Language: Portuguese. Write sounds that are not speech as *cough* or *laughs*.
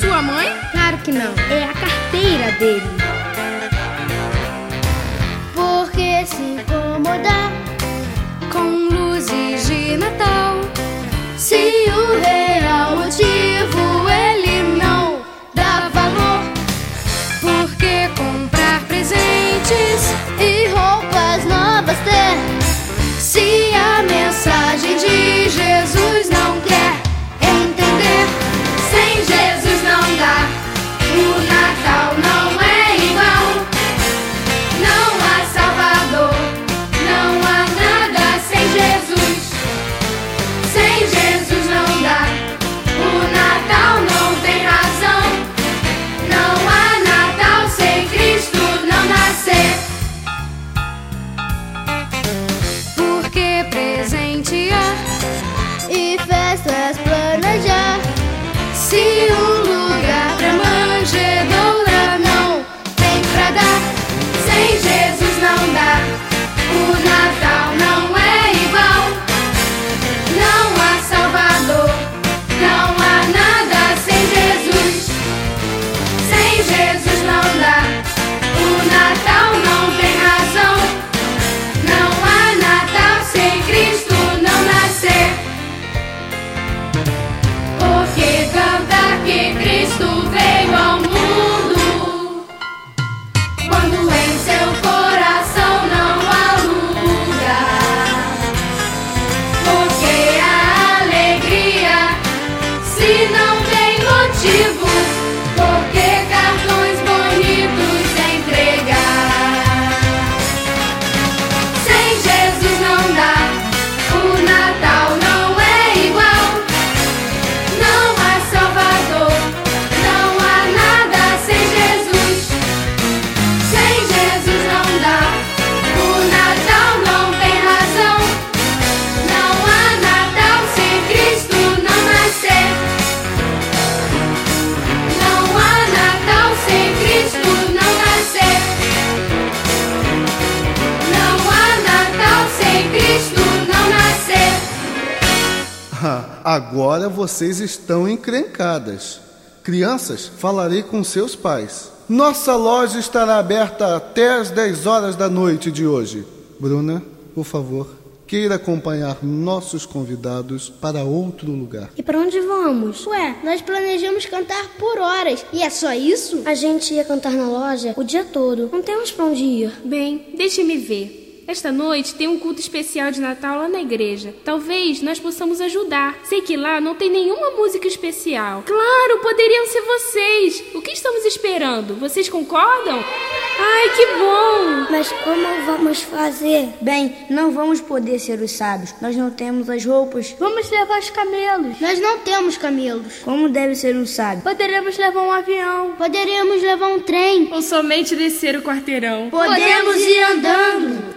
Sua mãe? Claro que não. É a carteira dele. Por que se incomodar com luzes de Natal? Se o real motivo ele não dá valor. Por que comprar presentes e roupas novas ter? Se não tem motivos, *laughs* Agora vocês estão encrencadas. Crianças, falarei com seus pais. Nossa loja estará aberta até as 10 horas da noite de hoje. Bruna, por favor, queira acompanhar nossos convidados para outro lugar. E para onde vamos? Ué, nós planejamos cantar por horas. E é só isso? A gente ia cantar na loja o dia todo. Não temos pra onde ir. Bem, deixe-me ver. Esta noite tem um culto especial de Natal lá na igreja. Talvez nós possamos ajudar. Sei que lá não tem nenhuma música especial. Claro, poderiam ser vocês. O que estamos esperando? Vocês concordam? Ai, que bom! Mas como vamos fazer? Bem, não vamos poder ser os sábios. Nós não temos as roupas. Vamos levar os camelos. Nós não temos camelos. Como deve ser um sábio? Poderemos levar um avião. Poderíamos levar um trem. Ou somente descer o quarteirão. Podemos ir andando.